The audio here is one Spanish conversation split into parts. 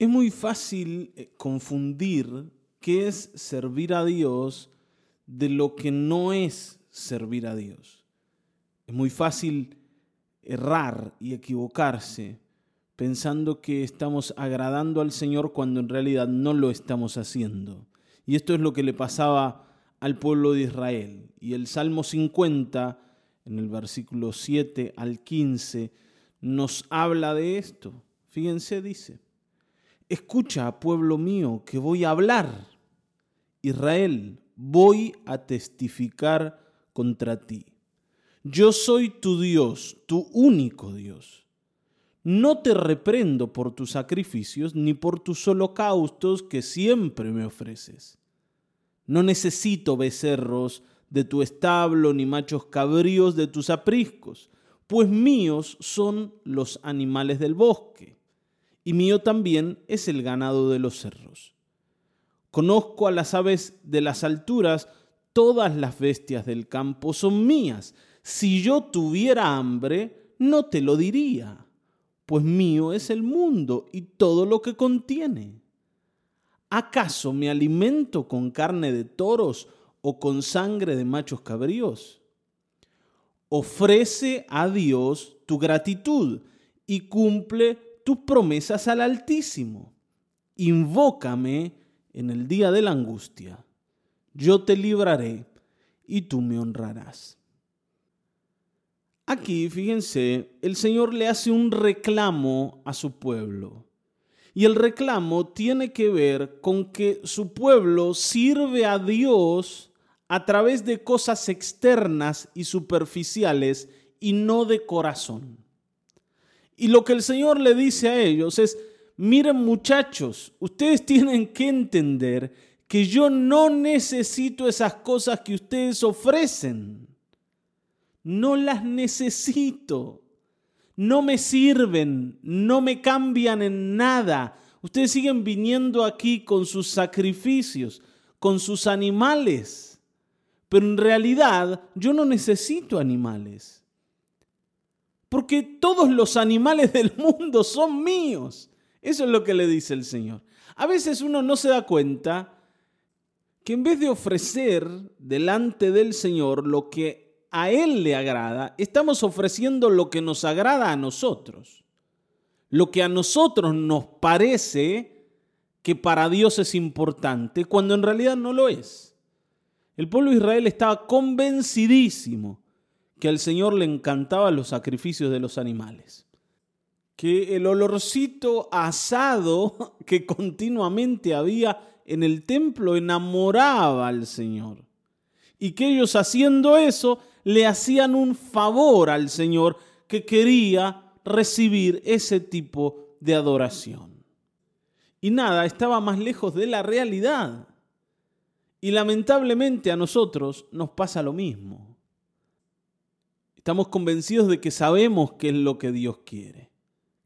Es muy fácil eh, confundir qué es servir a Dios de lo que no es servir a Dios. Es muy fácil errar y equivocarse pensando que estamos agradando al Señor cuando en realidad no lo estamos haciendo. Y esto es lo que le pasaba al pueblo de Israel. Y el Salmo 50, en el versículo 7 al 15, nos habla de esto. Fíjense, dice. Escucha, pueblo mío, que voy a hablar. Israel, voy a testificar contra ti. Yo soy tu Dios, tu único Dios. No te reprendo por tus sacrificios ni por tus holocaustos que siempre me ofreces. No necesito becerros de tu establo ni machos cabríos de tus apriscos, pues míos son los animales del bosque y mío también es el ganado de los cerros. Conozco a las aves de las alturas, todas las bestias del campo son mías. Si yo tuviera hambre, no te lo diría, pues mío es el mundo y todo lo que contiene. ¿Acaso me alimento con carne de toros o con sangre de machos cabríos? Ofrece a Dios tu gratitud y cumple tus promesas al Altísimo. Invócame en el día de la angustia. Yo te libraré y tú me honrarás. Aquí, fíjense, el Señor le hace un reclamo a su pueblo. Y el reclamo tiene que ver con que su pueblo sirve a Dios a través de cosas externas y superficiales y no de corazón. Y lo que el Señor le dice a ellos es, miren muchachos, ustedes tienen que entender que yo no necesito esas cosas que ustedes ofrecen. No las necesito. No me sirven, no me cambian en nada. Ustedes siguen viniendo aquí con sus sacrificios, con sus animales. Pero en realidad yo no necesito animales porque todos los animales del mundo son míos. Eso es lo que le dice el Señor. A veces uno no se da cuenta que en vez de ofrecer delante del Señor lo que a Él le agrada, estamos ofreciendo lo que nos agrada a nosotros. Lo que a nosotros nos parece que para Dios es importante, cuando en realidad no lo es. El pueblo de Israel estaba convencidísimo que al Señor le encantaban los sacrificios de los animales. Que el olorcito asado que continuamente había en el templo enamoraba al Señor. Y que ellos haciendo eso le hacían un favor al Señor que quería recibir ese tipo de adoración. Y nada, estaba más lejos de la realidad. Y lamentablemente a nosotros nos pasa lo mismo. Estamos convencidos de que sabemos qué es lo que Dios quiere,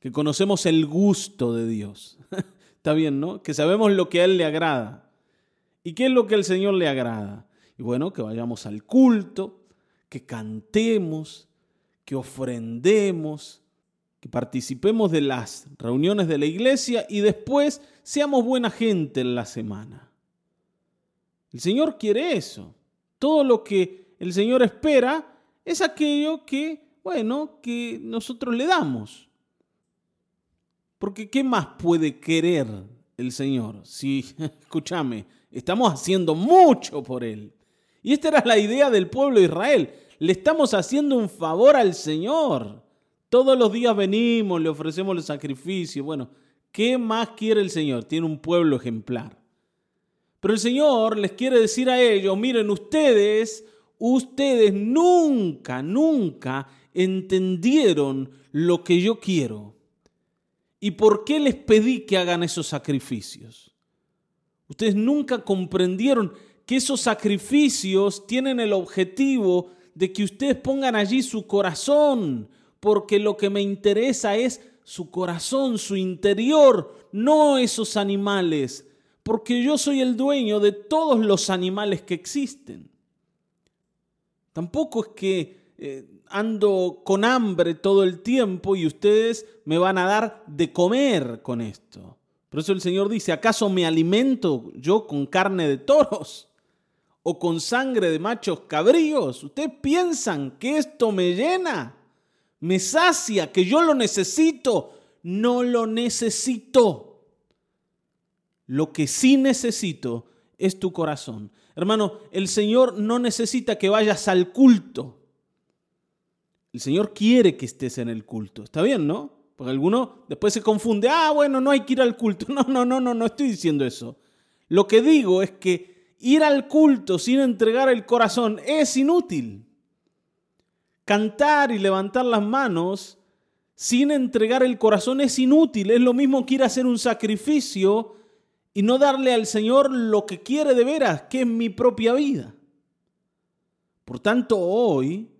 que conocemos el gusto de Dios. Está bien, ¿no? Que sabemos lo que a Él le agrada. ¿Y qué es lo que al Señor le agrada? Y bueno, que vayamos al culto, que cantemos, que ofrendemos, que participemos de las reuniones de la iglesia y después seamos buena gente en la semana. El Señor quiere eso. Todo lo que el Señor espera es aquello que, bueno, que nosotros le damos. Porque ¿qué más puede querer el Señor? Si, escúchame, estamos haciendo mucho por Él. Y esta era la idea del pueblo de Israel. Le estamos haciendo un favor al Señor. Todos los días venimos, le ofrecemos el sacrificio. Bueno, ¿qué más quiere el Señor? Tiene un pueblo ejemplar. Pero el Señor les quiere decir a ellos, miren, ustedes ustedes nunca, nunca entendieron lo que yo quiero. ¿Y por qué les pedí que hagan esos sacrificios? Ustedes nunca comprendieron que esos sacrificios tienen el objetivo de que ustedes pongan allí su corazón, porque lo que me interesa es su corazón, su interior, no esos animales, porque yo soy el dueño de todos los animales que existen. Tampoco es que eh, ando con hambre todo el tiempo y ustedes me van a dar de comer con esto. Por eso el Señor dice, ¿acaso me alimento yo con carne de toros o con sangre de machos cabríos? ¿Ustedes piensan que esto me llena? ¿Me sacia? ¿Que yo lo necesito? No lo necesito. Lo que sí necesito es tu corazón. Hermano, el Señor no necesita que vayas al culto. El Señor quiere que estés en el culto. ¿Está bien, no? Porque alguno después se confunde, ah, bueno, no hay que ir al culto. No, no, no, no, no estoy diciendo eso. Lo que digo es que ir al culto sin entregar el corazón es inútil. Cantar y levantar las manos sin entregar el corazón es inútil. Es lo mismo que ir a hacer un sacrificio y no darle al Señor lo que quiere de veras, que es mi propia vida. Por tanto, hoy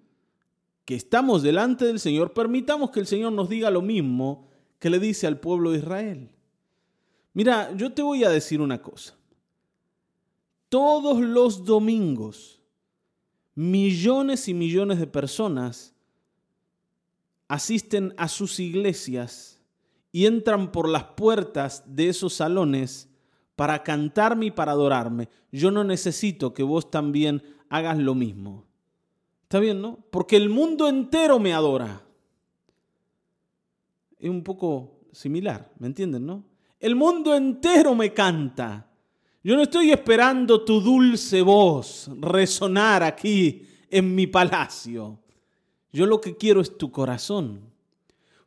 que estamos delante del Señor, permitamos que el Señor nos diga lo mismo que le dice al pueblo de Israel. Mira, yo te voy a decir una cosa. Todos los domingos, millones y millones de personas asisten a sus iglesias y entran por las puertas de esos salones para cantarme y para adorarme. Yo no necesito que vos también hagas lo mismo. ¿Está bien, no? Porque el mundo entero me adora. Es un poco similar, ¿me entienden, no? El mundo entero me canta. Yo no estoy esperando tu dulce voz resonar aquí en mi palacio. Yo lo que quiero es tu corazón.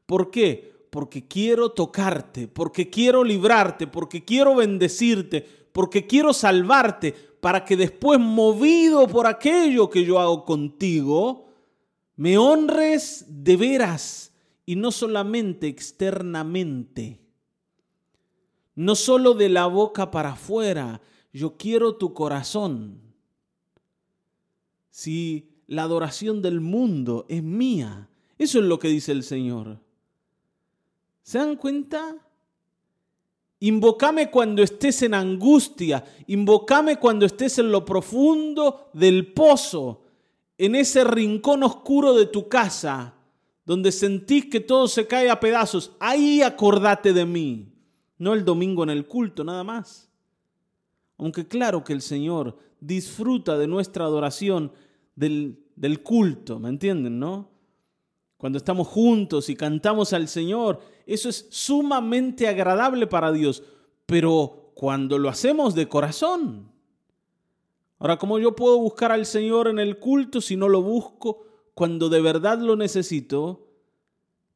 ¿Por qué? Porque quiero tocarte, porque quiero librarte, porque quiero bendecirte, porque quiero salvarte, para que después, movido por aquello que yo hago contigo, me honres de veras y no solamente externamente. No solo de la boca para afuera, yo quiero tu corazón. Si la adoración del mundo es mía, eso es lo que dice el Señor. ¿Se dan cuenta? Invocame cuando estés en angustia, invocame cuando estés en lo profundo del pozo, en ese rincón oscuro de tu casa, donde sentís que todo se cae a pedazos. Ahí acordate de mí, no el domingo en el culto, nada más. Aunque claro que el Señor disfruta de nuestra adoración del, del culto, ¿me entienden, no? Cuando estamos juntos y cantamos al Señor, eso es sumamente agradable para Dios, pero cuando lo hacemos de corazón. Ahora, ¿cómo yo puedo buscar al Señor en el culto si no lo busco cuando de verdad lo necesito?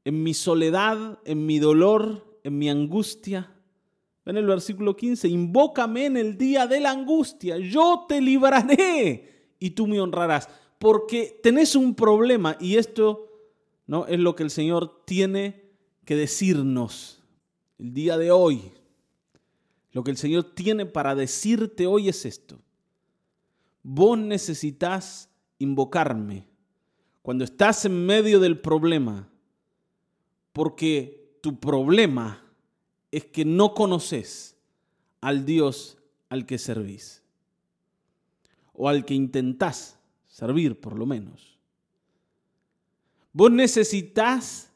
En mi soledad, en mi dolor, en mi angustia. Ven el versículo 15, invócame en el día de la angustia, yo te libraré y tú me honrarás, porque tenés un problema y esto ¿no? Es lo que el Señor tiene que decirnos el día de hoy. Lo que el Señor tiene para decirte hoy es esto. Vos necesitas invocarme cuando estás en medio del problema, porque tu problema es que no conoces al Dios al que servís, o al que intentás servir por lo menos. Vos necesitas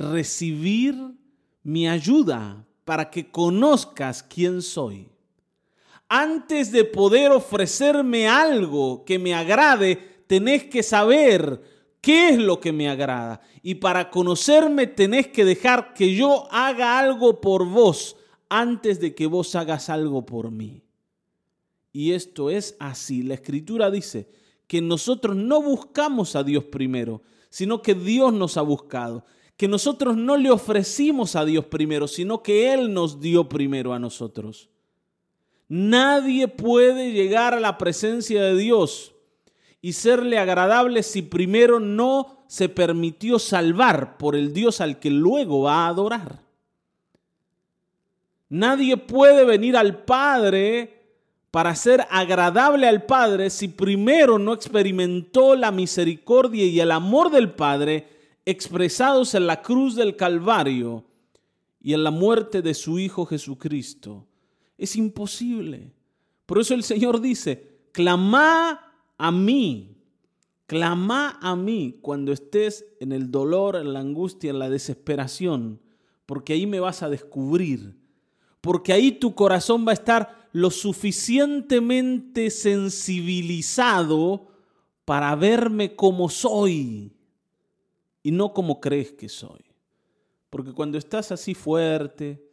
recibir mi ayuda para que conozcas quién soy. Antes de poder ofrecerme algo que me agrade, tenés que saber qué es lo que me agrada. Y para conocerme tenés que dejar que yo haga algo por vos antes de que vos hagas algo por mí. Y esto es así. La escritura dice que nosotros no buscamos a Dios primero, sino que Dios nos ha buscado. Que nosotros no le ofrecimos a Dios primero, sino que Él nos dio primero a nosotros. Nadie puede llegar a la presencia de Dios y serle agradable si primero no se permitió salvar por el Dios al que luego va a adorar. Nadie puede venir al Padre para ser agradable al Padre si primero no experimentó la misericordia y el amor del Padre expresados en la cruz del Calvario y en la muerte de su Hijo Jesucristo. Es imposible. Por eso el Señor dice, clama a mí, clama a mí cuando estés en el dolor, en la angustia, en la desesperación, porque ahí me vas a descubrir porque ahí tu corazón va a estar lo suficientemente sensibilizado para verme como soy y no como crees que soy. Porque cuando estás así fuerte,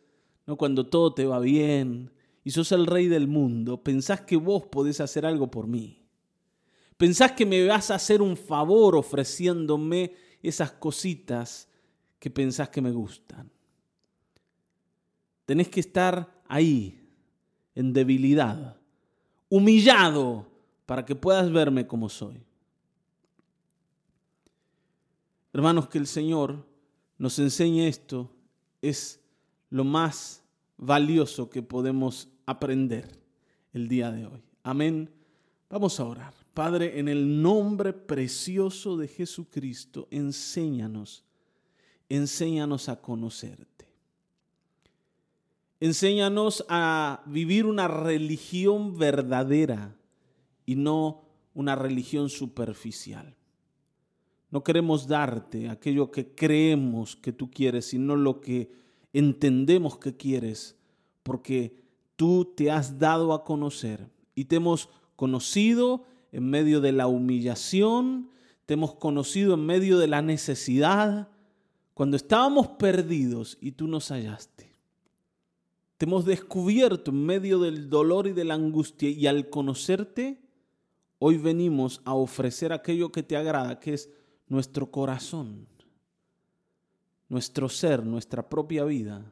no cuando todo te va bien y sos el rey del mundo, pensás que vos podés hacer algo por mí. Pensás que me vas a hacer un favor ofreciéndome esas cositas que pensás que me gustan. Tenés que estar ahí, en debilidad, humillado, para que puedas verme como soy. Hermanos, que el Señor nos enseñe esto es lo más valioso que podemos aprender el día de hoy. Amén. Vamos a orar. Padre, en el nombre precioso de Jesucristo, enséñanos, enséñanos a conocerte. Enséñanos a vivir una religión verdadera y no una religión superficial. No queremos darte aquello que creemos que tú quieres, sino lo que entendemos que quieres, porque tú te has dado a conocer y te hemos conocido en medio de la humillación, te hemos conocido en medio de la necesidad, cuando estábamos perdidos y tú nos hallaste. Te hemos descubierto en medio del dolor y de la angustia y al conocerte, hoy venimos a ofrecer aquello que te agrada, que es nuestro corazón, nuestro ser, nuestra propia vida.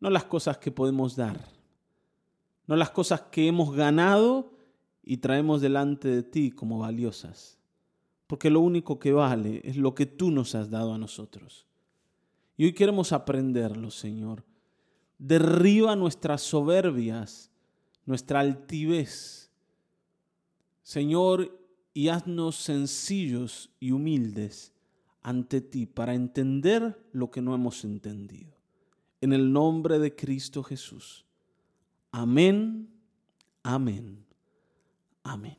No las cosas que podemos dar, no las cosas que hemos ganado y traemos delante de ti como valiosas. Porque lo único que vale es lo que tú nos has dado a nosotros. Y hoy queremos aprenderlo, Señor. Derriba nuestras soberbias, nuestra altivez. Señor, y haznos sencillos y humildes ante ti para entender lo que no hemos entendido. En el nombre de Cristo Jesús. Amén, amén, amén.